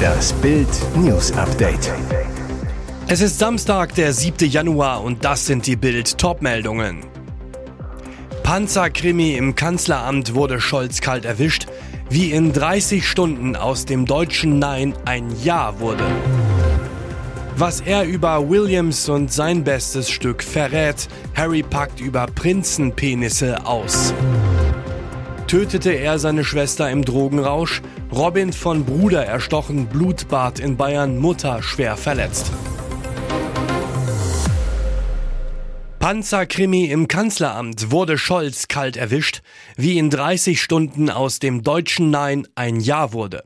Das Bild News Update. Es ist Samstag, der 7. Januar und das sind die Bild Topmeldungen. Panzerkrimi im Kanzleramt wurde Scholz kalt erwischt, wie in 30 Stunden aus dem deutschen Nein ein Ja wurde. Was er über Williams und sein bestes Stück verrät, Harry packt über Prinzenpenisse aus. Tötete er seine Schwester im Drogenrausch? Robin von Bruder erstochen, Blutbad in Bayern, Mutter schwer verletzt. Panzerkrimi im Kanzleramt wurde Scholz kalt erwischt, wie in 30 Stunden aus dem deutschen Nein ein Ja wurde.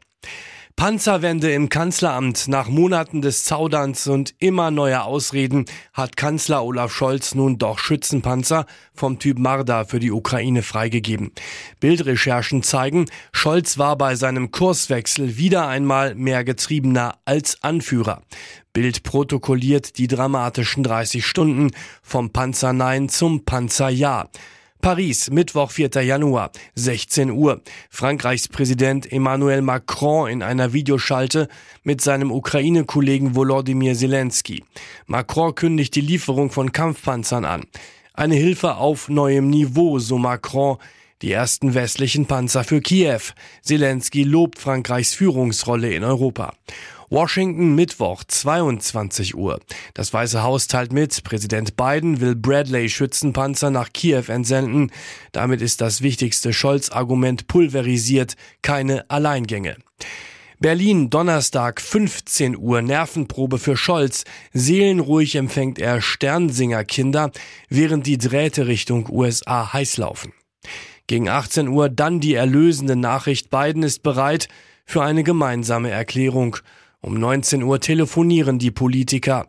Panzerwende im Kanzleramt nach Monaten des Zauderns und immer neuer Ausreden hat Kanzler Olaf Scholz nun doch Schützenpanzer vom Typ Marder für die Ukraine freigegeben. Bildrecherchen zeigen, Scholz war bei seinem Kurswechsel wieder einmal mehr Getriebener als Anführer. Bild protokolliert die dramatischen 30 Stunden vom Panzer Nein zum Panzer Ja. Paris, Mittwoch, 4. Januar, 16 Uhr. Frankreichs Präsident Emmanuel Macron in einer Videoschalte mit seinem Ukraine-Kollegen Volodymyr Zelensky. Macron kündigt die Lieferung von Kampfpanzern an. Eine Hilfe auf neuem Niveau, so Macron. Die ersten westlichen Panzer für Kiew. Zelensky lobt Frankreichs Führungsrolle in Europa. Washington Mittwoch 22 Uhr. Das Weiße Haus teilt mit, Präsident Biden will Bradley Schützenpanzer nach Kiew entsenden. Damit ist das wichtigste Scholz-Argument pulverisiert, keine Alleingänge. Berlin, Donnerstag, 15 Uhr, Nervenprobe für Scholz. Seelenruhig empfängt er Sternsinger-Kinder, während die Drähte Richtung USA heiß laufen. Gegen 18 Uhr dann die erlösende Nachricht, Biden ist bereit für eine gemeinsame Erklärung. Um 19 Uhr telefonieren die Politiker.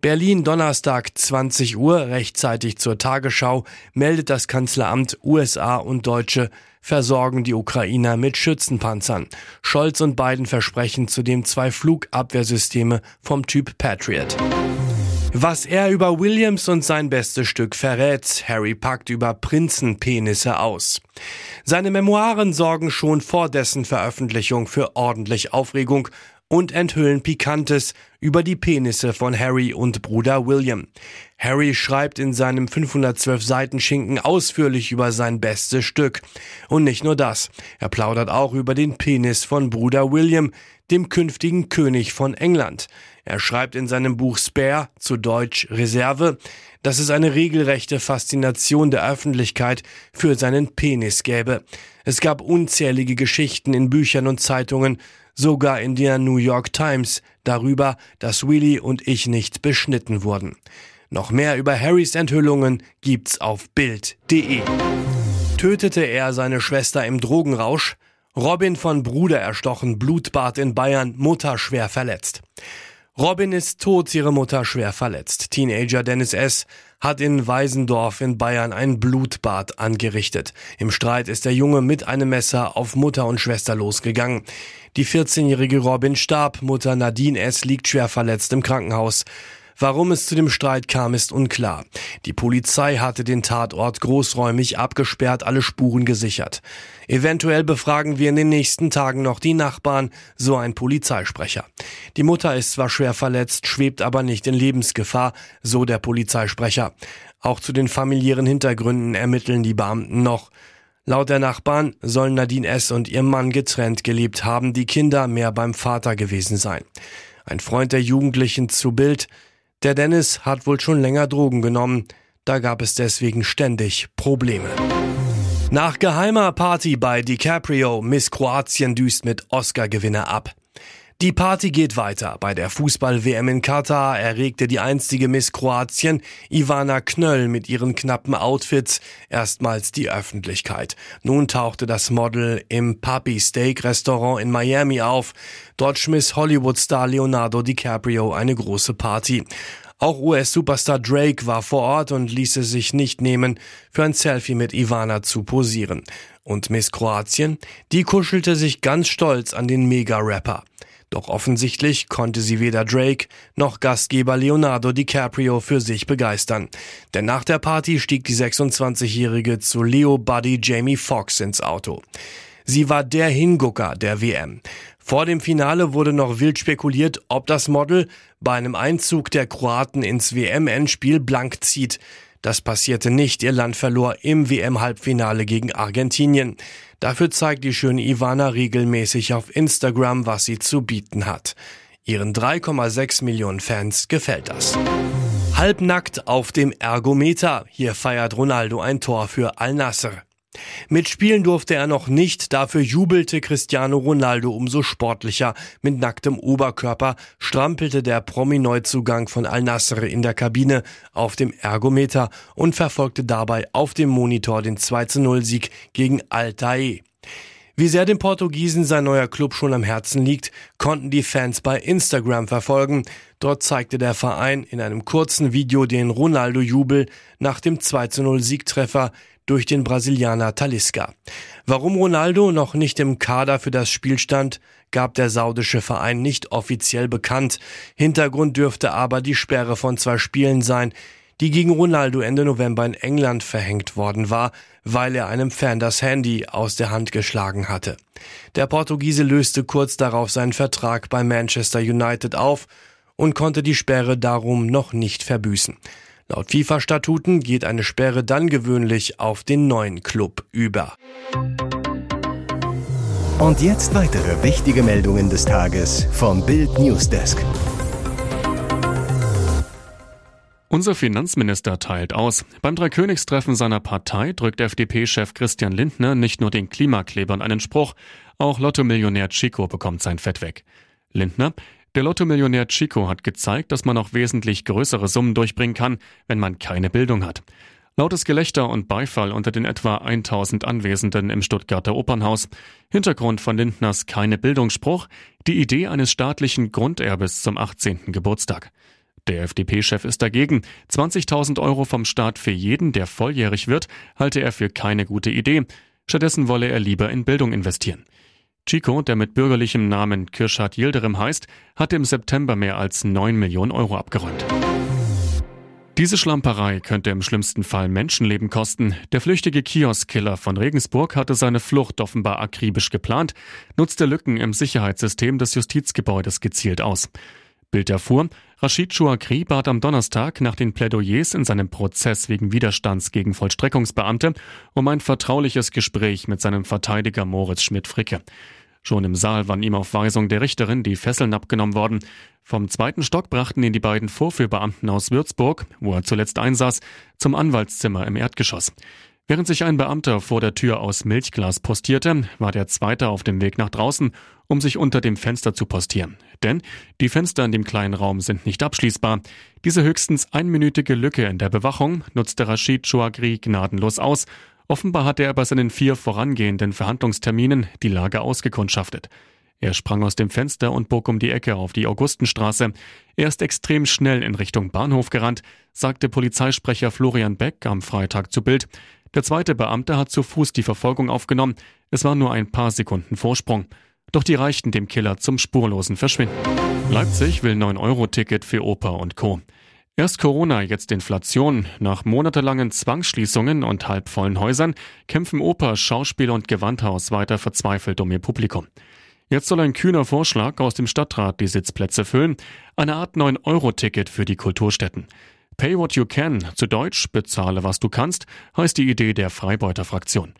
Berlin Donnerstag 20 Uhr, rechtzeitig zur Tagesschau, meldet das Kanzleramt USA und Deutsche versorgen die Ukrainer mit Schützenpanzern. Scholz und Biden versprechen zudem zwei Flugabwehrsysteme vom Typ Patriot. Was er über Williams und sein bestes Stück verrät, Harry packt über Prinzenpenisse aus. Seine Memoiren sorgen schon vor dessen Veröffentlichung für ordentlich Aufregung und enthüllen Pikantes über die Penisse von Harry und Bruder William. Harry schreibt in seinem 512 Seiten Schinken ausführlich über sein bestes Stück. Und nicht nur das, er plaudert auch über den Penis von Bruder William, dem künftigen König von England. Er schreibt in seinem Buch Spare, zu Deutsch Reserve, dass es eine regelrechte Faszination der Öffentlichkeit für seinen Penis gäbe. Es gab unzählige Geschichten in Büchern und Zeitungen, sogar in der New York Times, darüber, dass Willy und ich nicht beschnitten wurden. Noch mehr über Harrys Enthüllungen gibt's auf Bild.de. Tötete er seine Schwester im Drogenrausch? Robin von Bruder erstochen, Blutbad in Bayern, Mutter schwer verletzt. Robin ist tot, ihre Mutter schwer verletzt. Teenager Dennis S. hat in Weisendorf in Bayern ein Blutbad angerichtet. Im Streit ist der Junge mit einem Messer auf Mutter und Schwester losgegangen. Die 14-jährige Robin starb, Mutter Nadine S. liegt schwer verletzt im Krankenhaus. Warum es zu dem Streit kam, ist unklar. Die Polizei hatte den Tatort großräumig abgesperrt, alle Spuren gesichert. Eventuell befragen wir in den nächsten Tagen noch die Nachbarn, so ein Polizeisprecher. Die Mutter ist zwar schwer verletzt, schwebt aber nicht in Lebensgefahr, so der Polizeisprecher. Auch zu den familiären Hintergründen ermitteln die Beamten noch. Laut der Nachbarn sollen Nadine S. und ihr Mann getrennt gelebt haben, die Kinder mehr beim Vater gewesen sein. Ein Freund der Jugendlichen zu Bild, der Dennis hat wohl schon länger Drogen genommen, da gab es deswegen ständig Probleme. Nach geheimer Party bei DiCaprio, Miss Kroatien düst mit Oscar-Gewinner ab. Die Party geht weiter. Bei der Fußball-WM in Katar erregte die einstige Miss Kroatien, Ivana Knöll, mit ihren knappen Outfits erstmals die Öffentlichkeit. Nun tauchte das Model im Papi Steak Restaurant in Miami auf. Dort schmiss Hollywood-Star Leonardo DiCaprio eine große Party. Auch US-Superstar Drake war vor Ort und ließ es sich nicht nehmen, für ein Selfie mit Ivana zu posieren. Und Miss Kroatien, die kuschelte sich ganz stolz an den Mega-Rapper. Doch offensichtlich konnte sie weder Drake noch Gastgeber Leonardo DiCaprio für sich begeistern. Denn nach der Party stieg die 26-Jährige zu Leo Buddy Jamie Foxx ins Auto. Sie war der Hingucker der WM. Vor dem Finale wurde noch wild spekuliert, ob das Model bei einem Einzug der Kroaten ins WM-Endspiel blank zieht. Das passierte nicht. Ihr Land verlor im WM-Halbfinale gegen Argentinien. Dafür zeigt die schöne Ivana regelmäßig auf Instagram, was sie zu bieten hat. Ihren 3,6 Millionen Fans gefällt das. Halbnackt auf dem Ergometer. Hier feiert Ronaldo ein Tor für Al-Nasser. Mitspielen durfte er noch nicht, dafür jubelte Cristiano Ronaldo umso sportlicher. Mit nacktem Oberkörper strampelte der Promi-Neuzugang von Al-Nassr in der Kabine auf dem Ergometer und verfolgte dabei auf dem Monitor den 2-0-Sieg gegen Al-Tae. Wie sehr dem Portugiesen sein neuer Club schon am Herzen liegt, konnten die Fans bei Instagram verfolgen. Dort zeigte der Verein in einem kurzen Video den Ronaldo-Jubel nach dem 2-0-Siegtreffer durch den Brasilianer Talisca. Warum Ronaldo noch nicht im Kader für das Spiel stand, gab der saudische Verein nicht offiziell bekannt. Hintergrund dürfte aber die Sperre von zwei Spielen sein, die gegen Ronaldo Ende November in England verhängt worden war, weil er einem Fan das Handy aus der Hand geschlagen hatte. Der Portugiese löste kurz darauf seinen Vertrag bei Manchester United auf und konnte die Sperre darum noch nicht verbüßen. Laut FIFA-Statuten geht eine Sperre dann gewöhnlich auf den neuen Club über. Und jetzt weitere wichtige Meldungen des Tages vom Bild Newsdesk. Unser Finanzminister teilt aus. Beim Dreikönigstreffen seiner Partei drückt FDP-Chef Christian Lindner nicht nur den Klimaklebern einen Spruch, auch Lotto-Millionär Chico bekommt sein Fett weg. Lindner, der Lotto-Millionär Chico hat gezeigt, dass man auch wesentlich größere Summen durchbringen kann, wenn man keine Bildung hat. Lautes Gelächter und Beifall unter den etwa 1000 Anwesenden im Stuttgarter Opernhaus. Hintergrund von Lindners keine Bildungsspruch, die Idee eines staatlichen Grunderbes zum 18. Geburtstag. Der FDP-Chef ist dagegen. 20.000 Euro vom Staat für jeden, der volljährig wird, halte er für keine gute Idee. Stattdessen wolle er lieber in Bildung investieren. Chico, der mit bürgerlichem Namen Kirschat Yildirim heißt, hatte im September mehr als 9 Millionen Euro abgeräumt. Diese Schlamperei könnte im schlimmsten Fall Menschenleben kosten. Der flüchtige Kioskkiller von Regensburg hatte seine Flucht offenbar akribisch geplant, nutzte Lücken im Sicherheitssystem des Justizgebäudes gezielt aus. Bild erfuhr, Rashid Chouakri bat am Donnerstag nach den Plädoyers in seinem Prozess wegen Widerstands gegen Vollstreckungsbeamte um ein vertrauliches Gespräch mit seinem Verteidiger Moritz Schmidt-Fricke. Schon im Saal waren ihm auf Weisung der Richterin die Fesseln abgenommen worden. Vom zweiten Stock brachten ihn die beiden Vorführbeamten aus Würzburg, wo er zuletzt einsaß, zum Anwaltszimmer im Erdgeschoss. Während sich ein Beamter vor der Tür aus Milchglas postierte, war der zweite auf dem Weg nach draußen, um sich unter dem Fenster zu postieren. Denn die Fenster in dem kleinen Raum sind nicht abschließbar. Diese höchstens einminütige Lücke in der Bewachung nutzte Rashid Chouagri gnadenlos aus. Offenbar hatte er bei seinen vier vorangehenden Verhandlungsterminen die Lage ausgekundschaftet. Er sprang aus dem Fenster und bog um die Ecke auf die Augustenstraße. Er ist extrem schnell in Richtung Bahnhof gerannt, sagte Polizeisprecher Florian Beck am Freitag zu Bild. Der zweite Beamte hat zu Fuß die Verfolgung aufgenommen. Es war nur ein paar Sekunden Vorsprung. Doch die reichten dem Killer zum spurlosen Verschwinden. Leipzig will 9-Euro-Ticket für Oper und Co. Erst Corona, jetzt Inflation. Nach monatelangen Zwangsschließungen und halbvollen Häusern kämpfen Oper, Schauspiel und Gewandhaus weiter verzweifelt um ihr Publikum. Jetzt soll ein kühner Vorschlag aus dem Stadtrat die Sitzplätze füllen. Eine Art 9-Euro-Ticket für die Kulturstätten. Pay what you can, zu Deutsch bezahle was du kannst, heißt die Idee der Freibeuter Fraktion.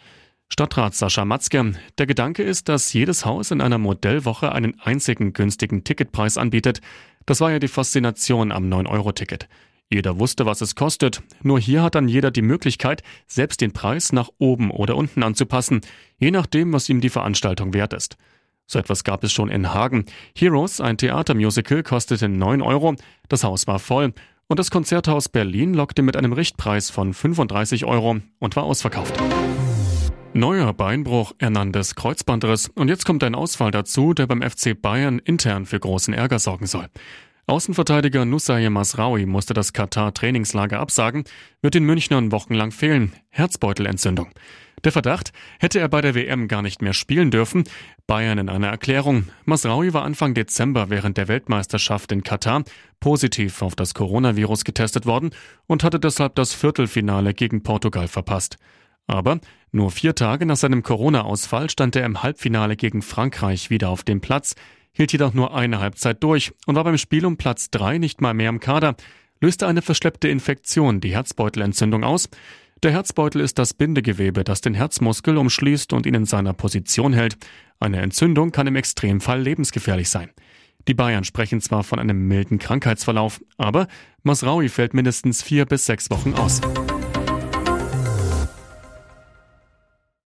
Stadtrat Sascha Matzke, der Gedanke ist, dass jedes Haus in einer Modellwoche einen einzigen günstigen Ticketpreis anbietet. Das war ja die Faszination am 9-Euro-Ticket. Jeder wusste, was es kostet, nur hier hat dann jeder die Möglichkeit, selbst den Preis nach oben oder unten anzupassen, je nachdem, was ihm die Veranstaltung wert ist. So etwas gab es schon in Hagen. Heroes, ein Theatermusical, kostete 9 Euro, das Haus war voll und das Konzerthaus Berlin lockte mit einem Richtpreis von 35 Euro und war ausverkauft. Neuer Beinbruch, Hernandez Kreuzbandriss und jetzt kommt ein Ausfall dazu, der beim FC Bayern intern für großen Ärger sorgen soll. Außenverteidiger Nusayr Masraoui musste das Katar-Trainingslager absagen, wird den Münchnern wochenlang fehlen. Herzbeutelentzündung. Der Verdacht, hätte er bei der WM gar nicht mehr spielen dürfen. Bayern in einer Erklärung. Masraoui war Anfang Dezember während der Weltmeisterschaft in Katar positiv auf das Coronavirus getestet worden und hatte deshalb das Viertelfinale gegen Portugal verpasst. Aber nur vier Tage nach seinem Corona-Ausfall stand er im Halbfinale gegen Frankreich wieder auf dem Platz, hielt jedoch nur eine Halbzeit durch und war beim Spiel um Platz drei nicht mal mehr im Kader, löste eine verschleppte Infektion die Herzbeutelentzündung aus. Der Herzbeutel ist das Bindegewebe, das den Herzmuskel umschließt und ihn in seiner Position hält. Eine Entzündung kann im Extremfall lebensgefährlich sein. Die Bayern sprechen zwar von einem milden Krankheitsverlauf, aber Masraui fällt mindestens vier bis sechs Wochen aus.